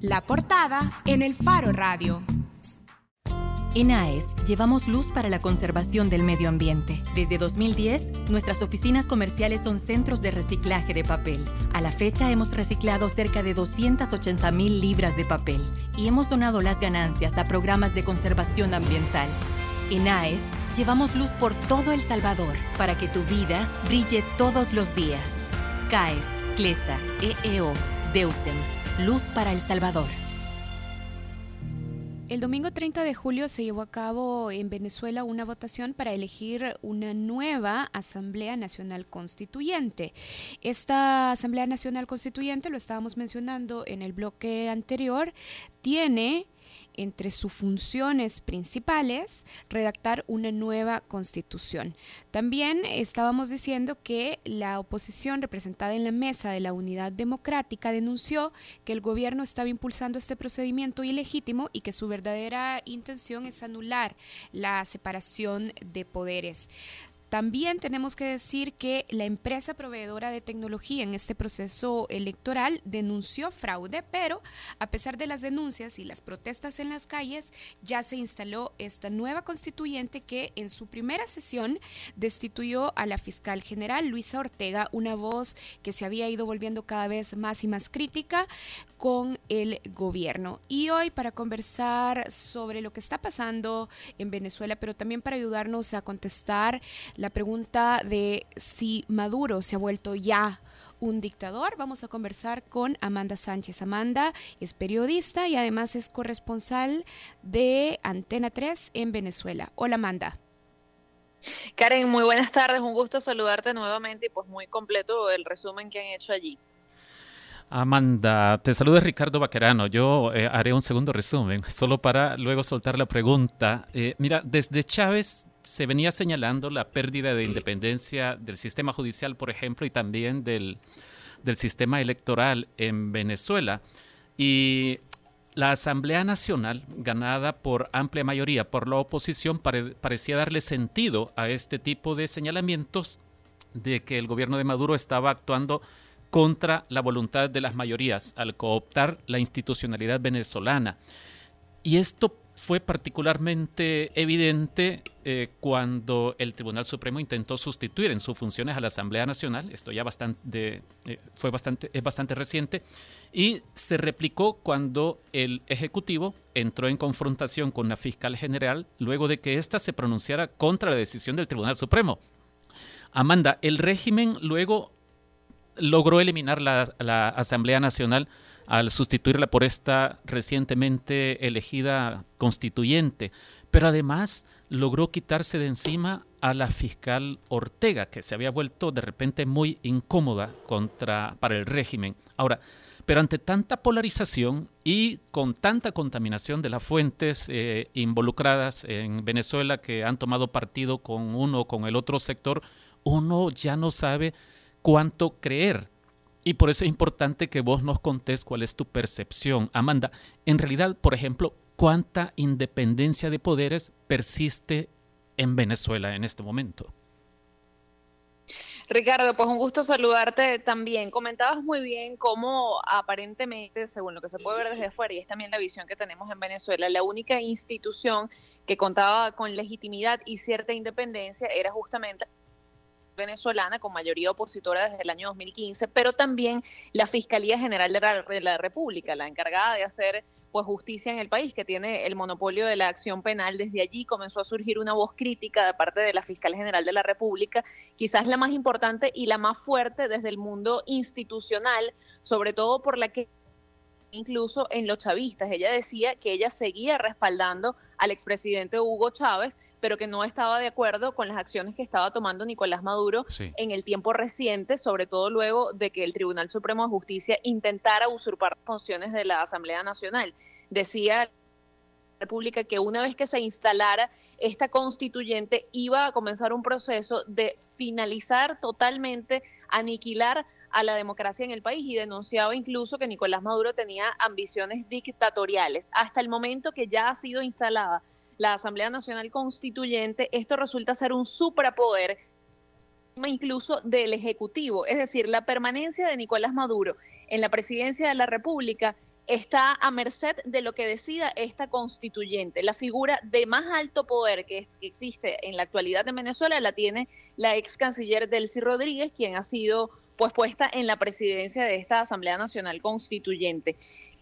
La portada en el Faro Radio. En AES llevamos luz para la conservación del medio ambiente. Desde 2010, nuestras oficinas comerciales son centros de reciclaje de papel. A la fecha hemos reciclado cerca de 280 mil libras de papel y hemos donado las ganancias a programas de conservación ambiental. En AES llevamos luz por todo El Salvador para que tu vida brille todos los días. CAES, CLESA, EEO, DEUSEM, Luz para El Salvador. El domingo 30 de julio se llevó a cabo en Venezuela una votación para elegir una nueva Asamblea Nacional Constituyente. Esta Asamblea Nacional Constituyente, lo estábamos mencionando en el bloque anterior, tiene entre sus funciones principales redactar una nueva constitución. También estábamos diciendo que la oposición representada en la mesa de la Unidad Democrática denunció que el gobierno estaba impulsando este procedimiento ilegítimo y que su verdadera intención es anular la separación de poderes. También tenemos que decir que la empresa proveedora de tecnología en este proceso electoral denunció fraude, pero a pesar de las denuncias y las protestas en las calles, ya se instaló esta nueva constituyente que en su primera sesión destituyó a la fiscal general Luisa Ortega, una voz que se había ido volviendo cada vez más y más crítica con el gobierno. Y hoy para conversar sobre lo que está pasando en Venezuela, pero también para ayudarnos a contestar la pregunta de si Maduro se ha vuelto ya un dictador. Vamos a conversar con Amanda Sánchez. Amanda es periodista y además es corresponsal de Antena 3 en Venezuela. Hola Amanda. Karen, muy buenas tardes, un gusto saludarte nuevamente y pues muy completo el resumen que han hecho allí. Amanda, te saluda Ricardo Baquerano. Yo eh, haré un segundo resumen, solo para luego soltar la pregunta. Eh, mira, desde Chávez se venía señalando la pérdida de independencia del sistema judicial, por ejemplo, y también del, sistema electoral en Venezuela. Y la Asamblea Nacional, ganada por amplia mayoría por la oposición, parecía darle sentido a este tipo de señalamientos de que el gobierno de Maduro estaba actuando contra la voluntad de las mayorías al cooptar la institucionalidad venezolana. Y esto fue particularmente evidente eh, cuando el Tribunal Supremo intentó sustituir en sus funciones a la Asamblea Nacional. Esto ya bastante, eh, fue bastante, es bastante reciente. Y se replicó cuando el Ejecutivo entró en confrontación con la fiscal general luego de que ésta se pronunciara contra la decisión del Tribunal Supremo. Amanda, el régimen luego logró eliminar la, la Asamblea Nacional al sustituirla por esta recientemente elegida constituyente, pero además logró quitarse de encima a la fiscal Ortega, que se había vuelto de repente muy incómoda contra, para el régimen. Ahora, pero ante tanta polarización y con tanta contaminación de las fuentes eh, involucradas en Venezuela que han tomado partido con uno o con el otro sector, uno ya no sabe cuánto creer. Y por eso es importante que vos nos contés cuál es tu percepción. Amanda, en realidad, por ejemplo, ¿cuánta independencia de poderes persiste en Venezuela en este momento? Ricardo, pues un gusto saludarte también. Comentabas muy bien cómo aparentemente, según lo que se puede ver desde afuera, y es también la visión que tenemos en Venezuela, la única institución que contaba con legitimidad y cierta independencia era justamente venezolana con mayoría opositora desde el año 2015, pero también la Fiscalía General de la, República, la encargada de hacer pues justicia en el país, que tiene el monopolio de la acción penal. Desde allí comenzó a surgir una voz crítica de parte de la Fiscal General de la República, quizás la más importante y la más fuerte desde el mundo institucional, sobre todo por la que incluso en los chavistas, ella decía que ella seguía respaldando al expresidente Hugo Chávez pero que no estaba de acuerdo con las acciones que estaba tomando Nicolás Maduro en el tiempo reciente, sobre todo luego de que el Tribunal Supremo de Justicia intentara usurpar funciones de la Asamblea Nacional. Decía la República que una vez que se instalara esta constituyente iba a comenzar un proceso de finalizar totalmente, aniquilar a la democracia en el país y denunciaba incluso que Nicolás Maduro tenía ambiciones dictatoriales. Hasta el momento que ya ha sido instalada la Asamblea Nacional Constituyente, esto resulta ser un suprapoder incluso del Ejecutivo, es decir, la permanencia de Nicolás Maduro en la presidencia de la República está a merced de lo que decida esta constituyente. La figura de más alto poder que, existe en la actualidad en Venezuela la tiene la ex canciller Delcy Rodríguez, quien ha sido pues puesta en la presidencia de esta Asamblea Nacional Constituyente.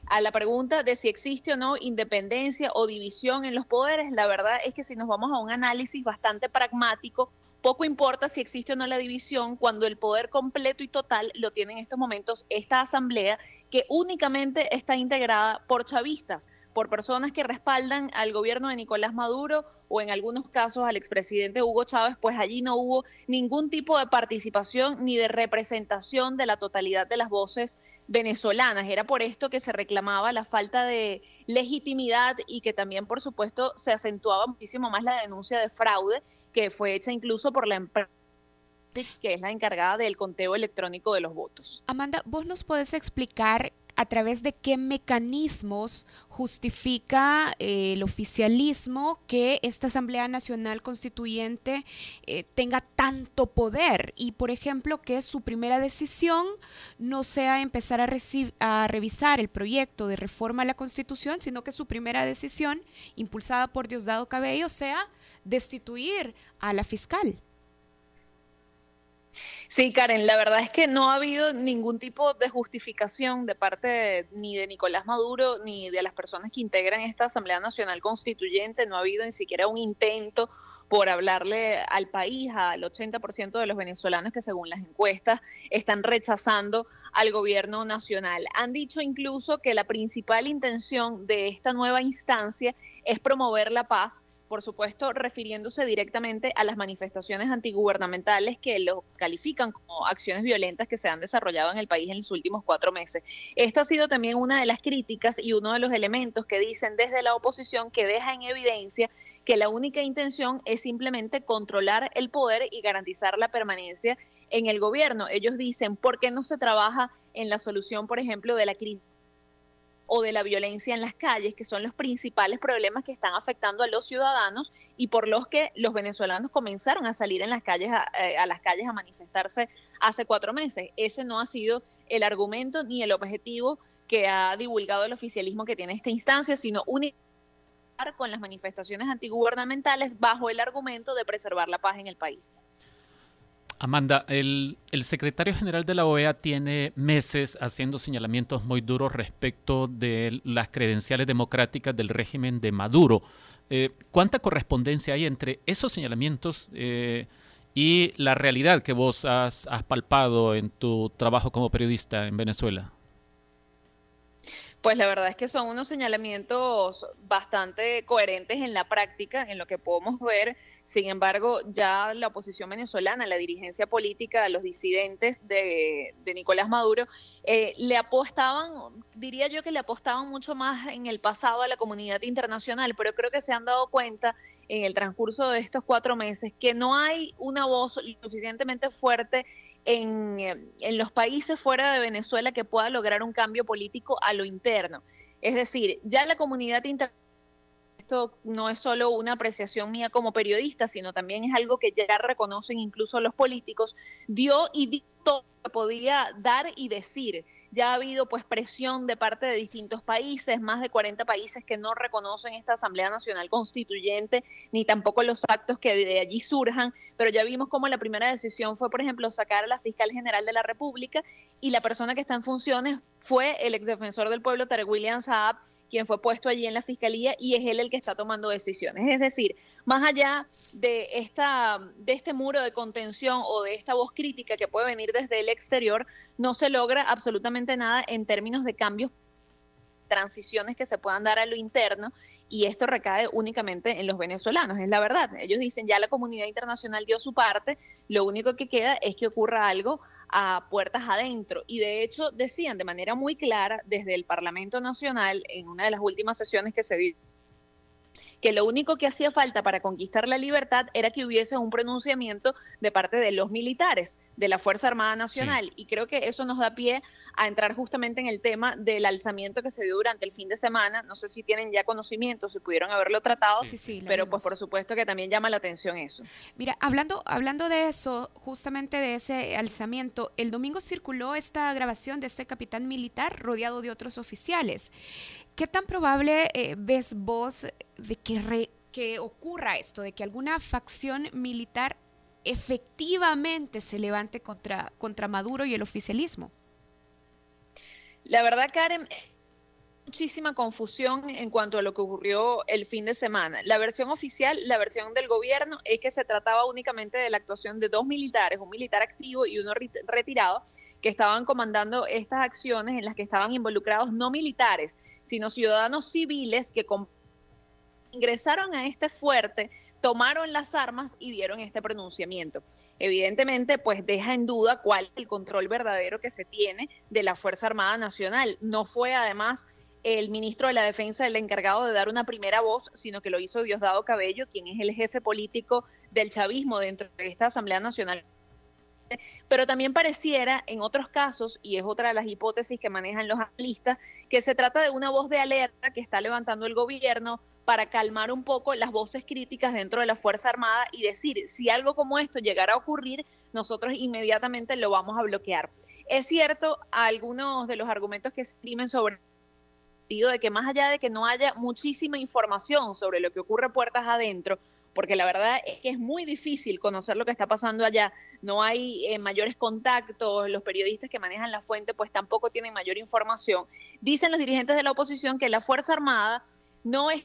A la pregunta de si existe o no independencia o división en los poderes, la verdad es que si nos vamos a un análisis bastante pragmático, poco importa si existe o no la división cuando el poder completo y total lo tiene en estos momentos esta asamblea que únicamente está integrada por chavistas, por personas que respaldan al gobierno de Nicolás Maduro o en algunos casos al expresidente Hugo Chávez, pues allí no hubo ningún tipo de participación ni de representación de la totalidad de las voces venezolanas. Era por esto que se reclamaba la falta de legitimidad y que también, por supuesto, se acentuaba muchísimo más la denuncia de fraude que fue hecha incluso por la empresa que es la encargada del conteo electrónico de los votos. Amanda, ¿vos nos podés explicar a través de qué mecanismos justifica eh, el oficialismo que esta Asamblea Nacional Constituyente eh, tenga tanto poder y, por ejemplo, que su primera decisión no sea empezar a, a revisar el proyecto de reforma a la Constitución, sino que su primera decisión, impulsada por Diosdado Cabello, sea destituir a la fiscal. Sí, Karen, la verdad es que no ha habido ningún tipo de justificación de parte ni de Nicolás Maduro ni de las personas que integran esta Asamblea Nacional Constituyente. No ha habido ni siquiera un intento por hablarle al país, al 80% de los venezolanos que según las encuestas están rechazando al gobierno nacional. Han dicho incluso que la principal intención de esta nueva instancia es promover la paz por supuesto, refiriéndose directamente a las manifestaciones antigubernamentales que lo califican como acciones violentas que se han desarrollado en el país en los últimos cuatro meses. Esta ha sido también una de las críticas y uno de los elementos que dicen desde la oposición que deja en evidencia que la única intención es simplemente controlar el poder y garantizar la permanencia en el gobierno. Ellos dicen, ¿por qué no se trabaja en la solución, por ejemplo, de la crisis o de la violencia en las calles, que son los principales problemas que están afectando a los ciudadanos y por los que los venezolanos comenzaron a salir en las calles a, eh, las calles a manifestarse hace cuatro meses. Ese no ha sido el argumento ni el objetivo que ha divulgado el oficialismo que tiene esta instancia, sino únicamente con las manifestaciones antigubernamentales bajo el argumento de preservar la paz en el país. Amanda, el, secretario general de la OEA tiene meses haciendo señalamientos muy duros respecto de las credenciales democráticas del régimen de Maduro. Eh, ¿Cuánta correspondencia hay entre esos señalamientos eh, y la realidad que vos has, has palpado en tu trabajo como periodista en Venezuela? Pues la verdad es que son unos señalamientos bastante coherentes en la práctica, en lo que podemos ver sin embargo, ya la oposición venezolana, la dirigencia política, los disidentes de, Nicolás Maduro, eh, le apostaban, diría yo que le apostaban mucho más en el pasado a la comunidad internacional, pero creo que se han dado cuenta en el transcurso de estos cuatro meses que no hay una voz suficientemente fuerte en, en los países fuera de Venezuela que pueda lograr un cambio político a lo interno. Es decir, ya la comunidad internacional esto no es solo una apreciación mía como periodista, sino también es algo que ya reconocen incluso los políticos, dio y dictó que podía dar y decir. Ya ha habido pues presión de parte de distintos países, más de 40 países que no reconocen esta Asamblea Nacional Constituyente, ni tampoco los actos que de allí surjan, pero ya vimos cómo la primera decisión fue, por ejemplo, sacar a la fiscal general de la República y la persona que está en funciones fue el exdefensor del pueblo, Tarek William Saab, quien fue puesto allí en la fiscalía y es él el que está tomando decisiones. Es decir, más allá de, esta, de este muro de contención o de esta voz crítica que puede venir desde el exterior, no se logra absolutamente nada en términos de cambios, transiciones que se puedan dar a lo interno y esto recae únicamente en los venezolanos, es la verdad. Ellos dicen ya la comunidad internacional dio su parte, lo único que queda es que ocurra algo a puertas adentro. Y de hecho decían de manera muy clara desde el Parlamento Nacional en una de las últimas sesiones que se dio que lo único que hacía falta para conquistar la libertad era que hubiese un pronunciamiento de parte de los militares de la Fuerza Armada Nacional. Y creo que eso nos da pie a entrar justamente en el tema del alzamiento que se dio durante el fin de semana. No sé si tienen ya conocimiento, si pudieron haberlo tratado, pero pues por supuesto que también llama la atención eso. Mira, hablando, hablando de eso, justamente de ese alzamiento, el domingo circuló esta grabación de este capitán militar rodeado de otros oficiales. ¿Qué tan probable eh, ves vos de que, que ocurra esto, de que alguna facción militar efectivamente se levante contra, contra Maduro y el oficialismo? La verdad, Karen, muchísima confusión en cuanto a lo que ocurrió el fin de semana. La versión oficial, la versión del gobierno, es que se trataba únicamente de la actuación de dos militares, un militar activo y uno retirado, que estaban comandando estas acciones en las que estaban involucrados no militares, sino ciudadanos civiles que ingresaron a este fuerte tomaron las armas y dieron este pronunciamiento. Evidentemente, pues deja en duda cuál es el control verdadero que se tiene de la Fuerza Armada Nacional. No fue además el ministro de la Defensa el encargado de dar una primera voz, sino que lo hizo Diosdado Cabello, quien es el jefe político del chavismo dentro de esta Asamblea Nacional pero también pareciera en otros casos, y es otra de las hipótesis que manejan los analistas, que se trata de una voz de alerta que está levantando el gobierno para calmar un poco las voces críticas dentro de la Fuerza Armada y decir, si algo como esto llegara a ocurrir, nosotros inmediatamente lo vamos a bloquear. Es cierto, algunos de los argumentos que se estimen sobre de que más allá de que no haya muchísima información sobre lo que ocurre puertas adentro, porque la verdad es que es muy difícil conocer lo que está pasando allá, no hay eh, mayores contactos, los periodistas que manejan la fuente pues tampoco tienen mayor información. Dicen los dirigentes de la oposición que la Fuerza Armada no es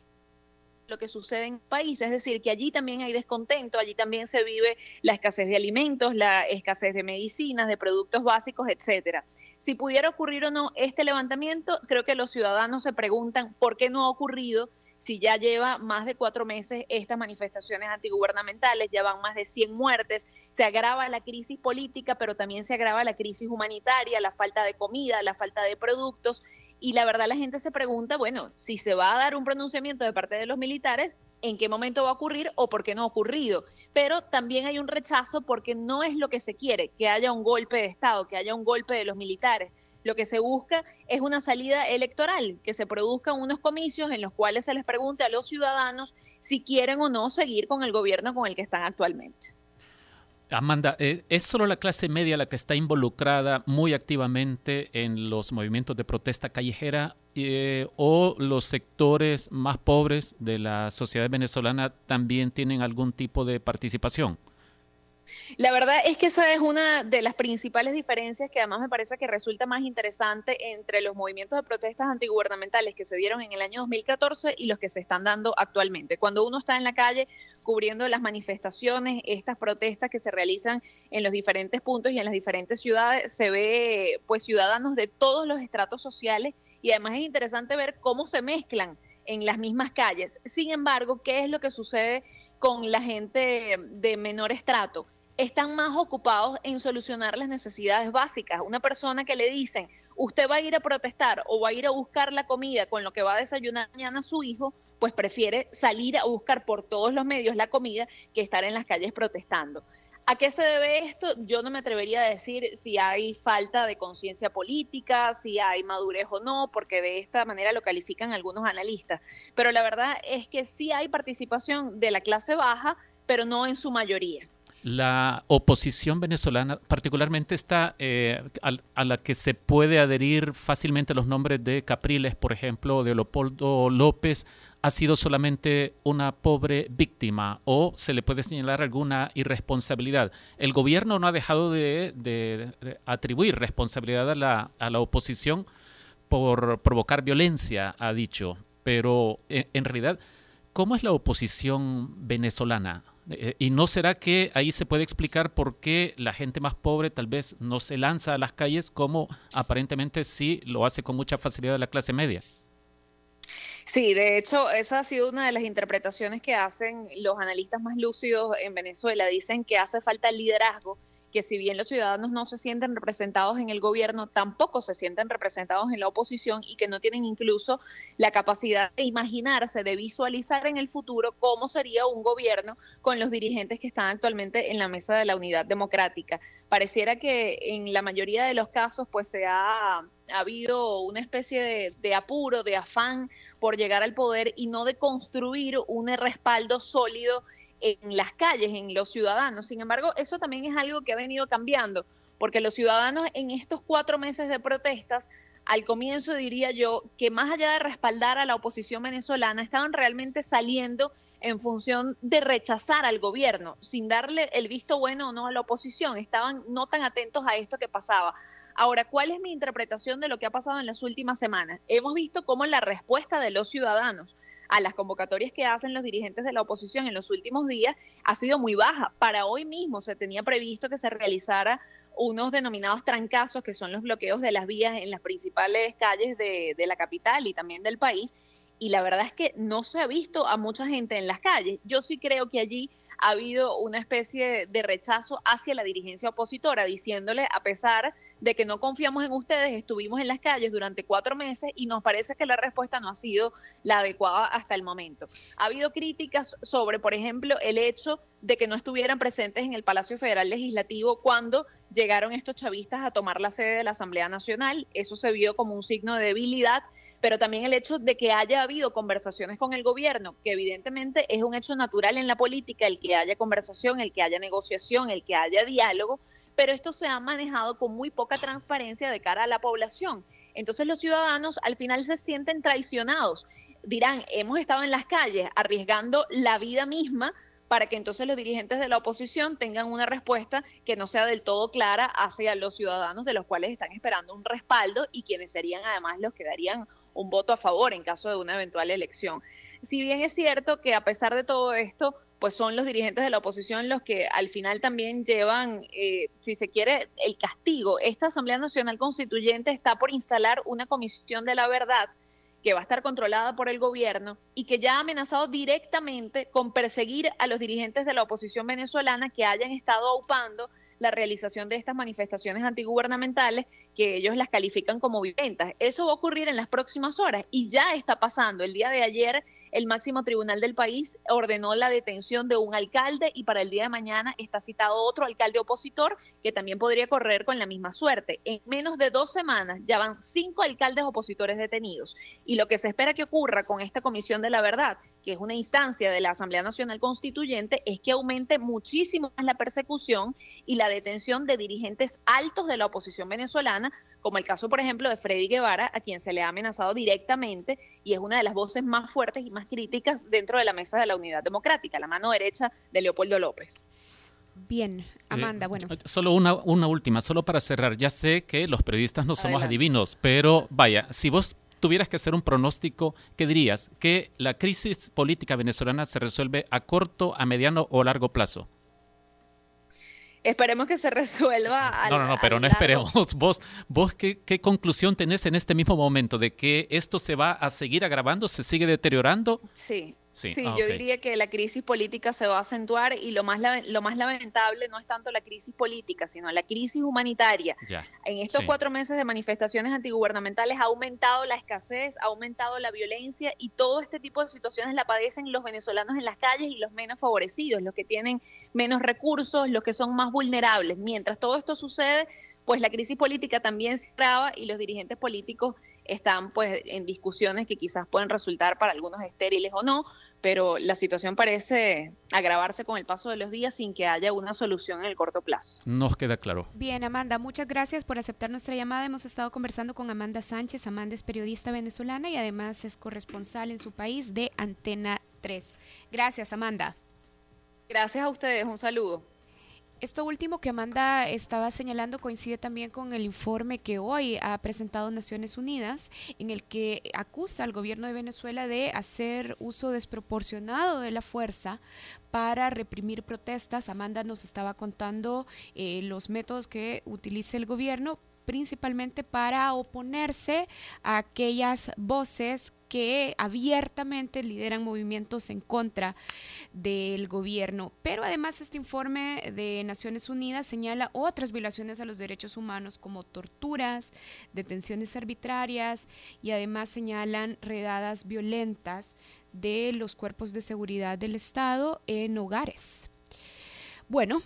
lo que sucede en el país, es decir, que allí también hay descontento, allí también se vive la escasez de alimentos, la escasez de medicinas, de productos básicos, etcétera. Si pudiera ocurrir o no este levantamiento, creo que los ciudadanos se preguntan por qué no ha ocurrido si ya lleva más de cuatro meses estas manifestaciones antigubernamentales, ya van más de 100 muertes, se agrava la crisis política, pero también se agrava la crisis humanitaria, la falta de comida, la falta de productos, y la verdad la gente se pregunta, bueno, si se va a dar un pronunciamiento de parte de los militares, ¿en qué momento va a ocurrir o por qué no ha ocurrido? Pero también hay un rechazo porque no es lo que se quiere, que haya un golpe de Estado, que haya un golpe de los militares. Lo que se busca es una salida electoral, que se produzcan unos comicios en los cuales se les pregunte a los ciudadanos si quieren o no seguir con el gobierno con el que están actualmente. Amanda, eh, ¿es solo la clase media la que está involucrada muy activamente en los movimientos de protesta callejera eh, o los sectores más pobres de la sociedad venezolana también tienen algún tipo de participación? La verdad es que esa es una de las principales diferencias que además me parece que resulta más interesante entre los movimientos de protestas antigubernamentales que se dieron en el año 2014 y los que se están dando actualmente. Cuando uno está en la calle cubriendo las manifestaciones, estas protestas que se realizan en los diferentes puntos y en las diferentes ciudades, se ve pues ciudadanos de todos los estratos sociales y además es interesante ver cómo se mezclan en las mismas calles. Sin embargo, ¿qué es lo que sucede con la gente de menor estrato? están más ocupados en solucionar las necesidades básicas. Una persona que le dicen, usted va a ir a protestar o va a ir a buscar la comida con lo que va a desayunar mañana su hijo, pues prefiere salir a buscar por todos los medios la comida que estar en las calles protestando. ¿A qué se debe esto? Yo no me atrevería a decir si hay falta de conciencia política, si hay madurez o no, porque de esta manera lo califican algunos analistas. Pero la verdad es que sí hay participación de la clase baja, pero no en su mayoría la oposición venezolana, particularmente esta eh, a, la que se puede adherir fácilmente los nombres de Capriles, por ejemplo, de Leopoldo López, ha sido solamente una pobre víctima o se le puede señalar alguna irresponsabilidad. El gobierno no ha dejado de, atribuir responsabilidad a la, a la, oposición por provocar violencia, ha dicho, pero en realidad, ¿cómo es la oposición venezolana? Eh, ¿Y no será que ahí se puede explicar por qué la gente más pobre tal vez no se lanza a las calles como aparentemente sí lo hace con mucha facilidad la clase media? Sí, de hecho, esa ha sido una de las interpretaciones que hacen los analistas más lúcidos en Venezuela. Dicen que hace falta liderazgo que si bien los ciudadanos no se sienten representados en el gobierno, tampoco se sienten representados en la oposición y que no tienen incluso la capacidad de imaginarse, de visualizar en el futuro cómo sería un gobierno con los dirigentes que están actualmente en la mesa de la unidad democrática. Pareciera que en la mayoría de los casos pues se ha, habido una especie de, de apuro, de afán por llegar al poder y no de construir un respaldo sólido en las calles, en los ciudadanos. Sin embargo, eso también es algo que ha venido cambiando, porque los ciudadanos en estos cuatro meses de protestas, al comienzo diría yo que más allá de respaldar a la oposición venezolana, estaban realmente saliendo en función de rechazar al gobierno, sin darle el visto bueno o no a la oposición, estaban no tan atentos a esto que pasaba. Ahora, ¿cuál es mi interpretación de lo que ha pasado en las últimas semanas? Hemos visto cómo la respuesta de los ciudadanos a las convocatorias que hacen los dirigentes de la oposición en los últimos días ha sido muy baja. Para hoy mismo se tenía previsto que se realizara unos denominados trancazos, que son los bloqueos de las vías en las principales calles de, la capital y también del país. Y la verdad es que no se ha visto a mucha gente en las calles. Yo sí creo que allí ha habido una especie de rechazo hacia la dirigencia opositora, diciéndole, a pesar de que no confiamos en ustedes, estuvimos en las calles durante cuatro meses y nos parece que la respuesta no ha sido la adecuada hasta el momento. Ha habido críticas sobre, por ejemplo, el hecho de que no estuvieran presentes en el Palacio Federal Legislativo cuando llegaron estos chavistas a tomar la sede de la Asamblea Nacional. Eso se vio como un signo de debilidad pero también el hecho de que haya habido conversaciones con el gobierno, que evidentemente es un hecho natural en la política, el que haya conversación, el que haya negociación, el que haya diálogo, pero esto se ha manejado con muy poca transparencia de cara a la población. Entonces los ciudadanos al final se sienten traicionados. Dirán, hemos estado en las calles arriesgando la vida misma para que entonces los dirigentes de la oposición tengan una respuesta que no sea del todo clara hacia los ciudadanos de los cuales están esperando un respaldo y quienes serían además los que darían un voto a favor en caso de una eventual elección. Si bien es cierto que a pesar de todo esto, pues son los dirigentes de la oposición los que al final también llevan, eh, si se quiere, el castigo. Esta Asamblea Nacional Constituyente está por instalar una comisión de la verdad que va a estar controlada por el gobierno y que ya ha amenazado directamente con perseguir a los dirigentes de la oposición venezolana que hayan estado aupando la realización de estas manifestaciones antigubernamentales que ellos las califican como violentas. Eso va a ocurrir en las próximas horas y ya está pasando. El día de ayer el máximo tribunal del país ordenó la detención de un alcalde y para el día de mañana está citado otro alcalde opositor que también podría correr con la misma suerte. En menos de dos semanas ya van cinco alcaldes opositores detenidos y lo que se espera que ocurra con esta comisión de la verdad que es una instancia de la Asamblea Nacional Constituyente, es que aumente muchísimo más la persecución y la detención de dirigentes altos de la oposición venezolana, como el caso, por ejemplo, de Freddy Guevara, a quien se le ha amenazado directamente y es una de las voces más fuertes y más críticas dentro de la mesa de la Unidad Democrática, la mano derecha de Leopoldo López. Bien, Amanda, bueno. Eh, solo una, una última, solo para cerrar. Ya sé que los periodistas no somos adivinos, pero vaya, si vos tuvieras que hacer un pronóstico, ¿qué dirías? ¿Que la crisis política venezolana se resuelve a corto, a mediano o largo plazo? Esperemos que se resuelva. no, no, no, pero no esperemos. Vos, vos ¿qué, ¿qué, conclusión tenés en este mismo momento de que esto se va a seguir agravando, se sigue deteriorando? Sí, Sí, ah, yo diría que la crisis política se va a acentuar y lo más, lo más lamentable no es tanto la crisis política, sino la crisis humanitaria. En estos cuatro meses de manifestaciones antigubernamentales ha aumentado la escasez, ha aumentado la violencia y todo este tipo de situaciones la padecen los venezolanos en las calles y los menos favorecidos, los que tienen menos recursos, los que son más vulnerables. Mientras todo esto sucede, pues la crisis política también se traba y los dirigentes políticos están pues en discusiones que quizás pueden resultar para algunos estériles o no, pero la situación parece agravarse con el paso de los días sin que haya una solución en el corto plazo. Nos queda claro. Bien, Amanda, muchas gracias por aceptar nuestra llamada. Hemos estado conversando con Amanda Sánchez. Amanda es periodista venezolana y además es corresponsal en su país de Antena 3. Gracias, Amanda. Gracias a ustedes. Un saludo. Esto último que Amanda estaba señalando coincide también con el informe que hoy ha presentado Naciones Unidas, en el que acusa al gobierno de Venezuela de hacer uso desproporcionado de la fuerza para reprimir protestas. Amanda nos estaba contando eh, los métodos que utiliza el gobierno principalmente para oponerse a aquellas voces que abiertamente lideran movimientos en contra del gobierno. Pero además este informe de Naciones Unidas señala otras violaciones a los derechos humanos como torturas, detenciones arbitrarias y además señalan redadas violentas de los cuerpos de seguridad del Estado en hogares. Bueno,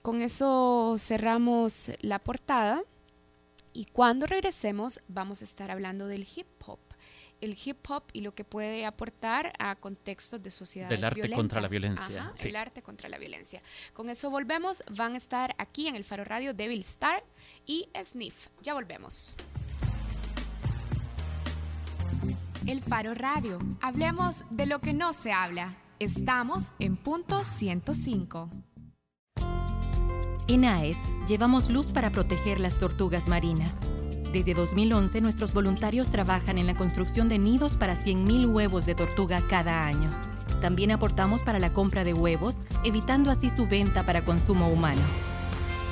con eso cerramos la portada y cuando regresemos vamos a estar hablando del hip hop el hip hop y lo que puede aportar a contextos de sociedades Del arte contra la violencia. El arte contra la violencia. Con eso volvemos. Van a estar aquí en el Faro Radio Devil Star y Sniff. Ya volvemos. El Faro Radio. Hablemos de lo que no se habla. Estamos en punto 105. En AES llevamos luz para proteger las tortugas marinas desde 2011, nuestros voluntarios trabajan en la construcción de nidos para 100.000 huevos de tortuga cada año. También aportamos para la compra de huevos, evitando así su venta para consumo humano.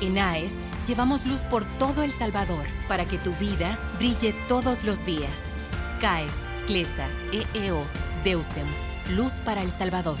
En AES, llevamos luz por todo El Salvador para que tu vida brille todos los días. CAES, CLESA, EEO, DEUSEM, Luz para El Salvador.